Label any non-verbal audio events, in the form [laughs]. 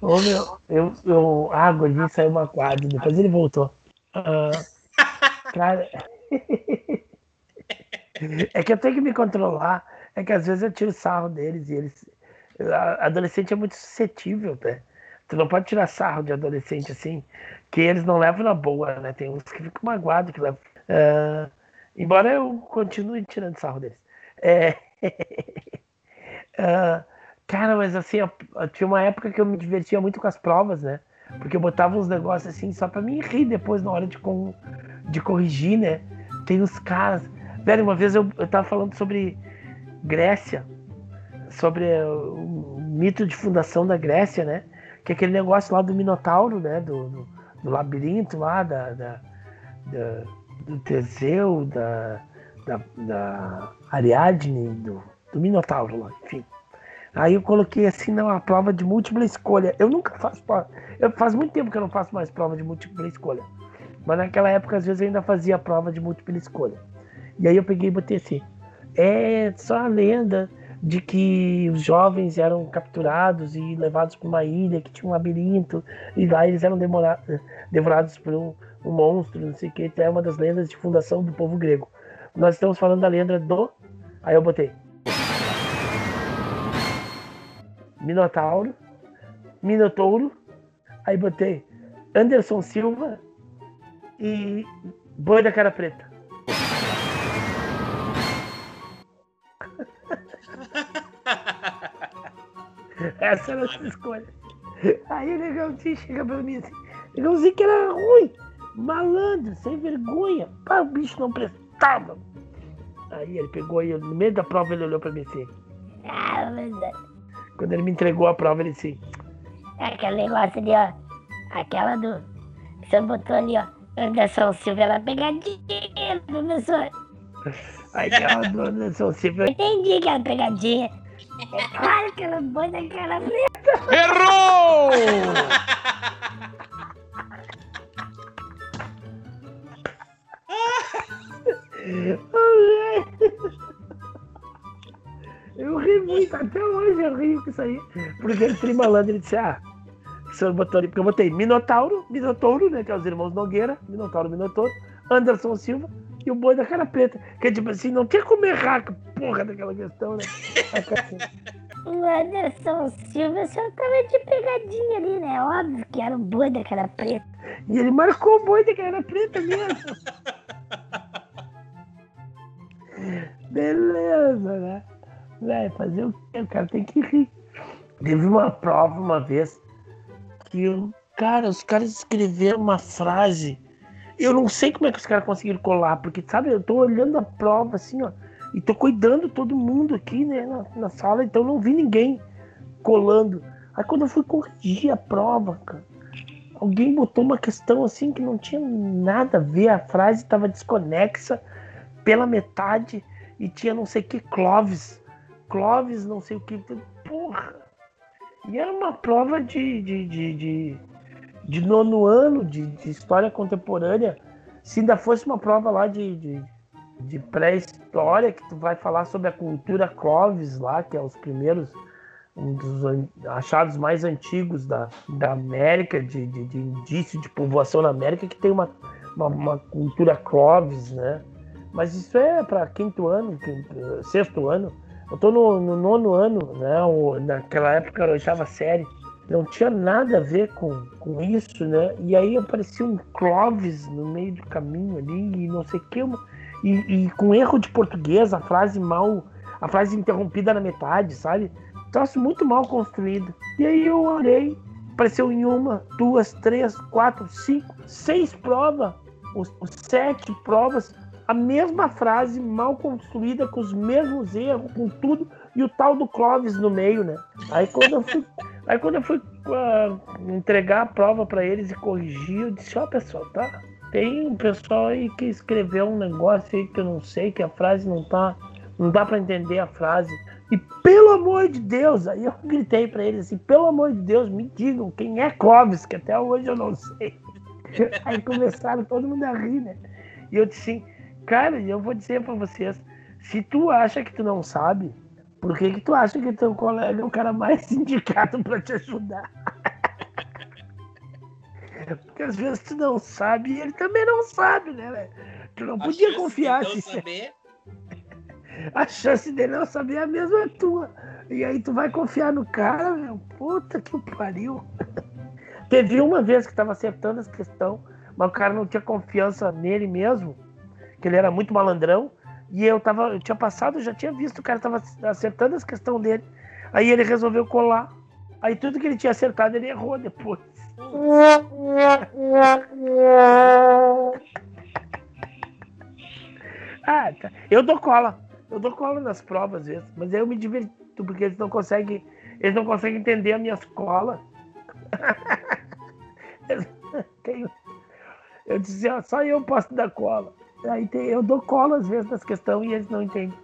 Ô, meu, eu, eu, ah, gordinho saiu uma quadra, depois ele voltou. Uh, cara, [laughs] é que eu tenho que me controlar. É que às vezes eu tiro sarro deles e eles. Adolescente é muito suscetível, né? Tu não pode tirar sarro de adolescente assim, que eles não levam na boa, né? Tem uns que ficam magoados, que levam. Uh, embora eu continue tirando sarro deles. É... uh, [laughs] cara, mas assim, tinha uma época que eu me divertia muito com as provas, né? Porque eu botava uns negócios assim só pra me rir depois na hora de, com, de corrigir, né? Tem os caras. Velho, uma vez eu, eu tava falando sobre Grécia, sobre o mito de fundação da Grécia, né? Que é aquele negócio lá do Minotauro, né? Do, do, do labirinto lá, da, da, da, do Teseu, da, da, da Ariadne, do, do Minotauro lá, enfim. Aí eu coloquei assim na prova de múltipla escolha. Eu nunca faço prova. Eu, faz muito tempo que eu não faço mais prova de múltipla escolha. Mas naquela época, às vezes, eu ainda fazia prova de múltipla escolha. E aí eu peguei e botei assim. É só a lenda de que os jovens eram capturados e levados para uma ilha que tinha um labirinto. E lá eles eram devorados por um, um monstro, não sei o que. É uma das lendas de fundação do povo grego. Nós estamos falando da lenda do. Aí eu botei Minotauro, Minotouro, aí botei Anderson Silva e Boi da Cara Preta. [laughs] Essa era a sua escolha. Aí o Negãozinho chega pra mim assim, Negãozinho que era ruim, malandro, sem vergonha, pá, o bicho não prestava. Aí ele pegou e no meio da prova ele olhou pra mim assim. Ah, verdade. Quando ele me entregou a prova, ele disse: É aquele negócio ali, ó. Aquela do. Que senhor botou ali, ó. Anderson Silva, ela pegadinha, professor. Aquela do Anderson Silva. Eu entendi que era pegadinha. É claro que ela põe naquela preta. Errou! Eu ri muito, até hoje eu rio com isso aí. Porque ele tri malandro, ele disse, ah, o senhor botou ali, porque eu botei Minotauro, Minotouro, né, que é os irmãos Nogueira, Minotauro, Minotouro, Anderson Silva e o boi da cara preta. Que é tipo assim, não tinha como errar com porra daquela questão, né? [laughs] O Anderson Silva só tava de pegadinha ali, né? Óbvio que era o boi da cara preta. E ele marcou o boi da cara preta mesmo. [laughs] Beleza, né? Velho, fazer o quê? O cara tem que rir. Teve uma prova uma vez que, cara, os caras escreveram uma frase. Eu não sei como é que os caras conseguiram colar, porque, sabe, eu tô olhando a prova assim, ó, e tô cuidando todo mundo aqui, né, na, na sala, então não vi ninguém colando. Aí quando eu fui corrigir a prova, cara, alguém botou uma questão assim que não tinha nada a ver, a frase estava desconexa pela metade e tinha não sei que Clóvis Clóvis, não sei o que. Porra! E era uma prova de, de, de, de, de nono ano de, de, história contemporânea. Se ainda fosse uma prova lá de, de, de pré-história, que tu vai falar sobre a cultura Clóvis lá, que é os primeiros, um dos achados mais antigos da, da América, de, de, de indício de povoação na América, que tem uma, uma, uma cultura Clóvis, né? Mas isso é para quinto ano, quinto, sexto ano. Eu tô no, no nono ano, né? O, naquela época eu oitava série. Não tinha nada a ver com, com isso, né? E aí aparecia um Clóvis no meio do caminho ali, e não sei o que. E, e com erro de português, a frase mal. A frase interrompida na metade, sabe? Troço muito mal construído. E aí eu orei, apareceu em uma, duas, três, quatro, cinco, seis provas, os, os sete provas a mesma frase mal construída, com os mesmos erros, com tudo, e o tal do Clóvis no meio, né? Aí quando eu fui, [laughs] aí quando eu fui uh, entregar a prova para eles e corrigir, eu disse, ó oh, pessoal, tá? Tem um pessoal aí que escreveu um negócio aí que eu não sei, que a frase não tá. Não dá para entender a frase. E pelo amor de Deus, aí eu gritei para eles assim, pelo amor de Deus, me digam quem é Clóvis, que até hoje eu não sei. [laughs] Aí começaram todo mundo a rir, né? E eu disse assim, Cara, eu vou dizer para vocês, se tu acha que tu não sabe, Por que, que tu acha que teu colega é o cara mais [laughs] indicado para te ajudar? [laughs] Porque às vezes tu não sabe e ele também não sabe, né, velho? Tu não podia confiar se saber, [laughs] a chance dele não saber é a mesma tua. E aí tu vai confiar no cara, meu. Puta que pariu. Teve uma vez que tava acertando as questões, mas o cara não tinha confiança nele mesmo, que ele era muito malandrão. E eu tava, eu tinha passado, já tinha visto o cara tava acertando as questões dele. Aí ele resolveu colar. Aí tudo que ele tinha acertado, ele errou depois. [laughs] Ah, tá. Eu dou cola. Eu dou cola nas provas às vezes, mas eu me divirto porque eles não conseguem, eles não conseguem entender a minha escola. [laughs] Eu dizia, ó, só eu posso dar cola. Aí tem- eu dou cola às vezes nas questões e eles não entendem.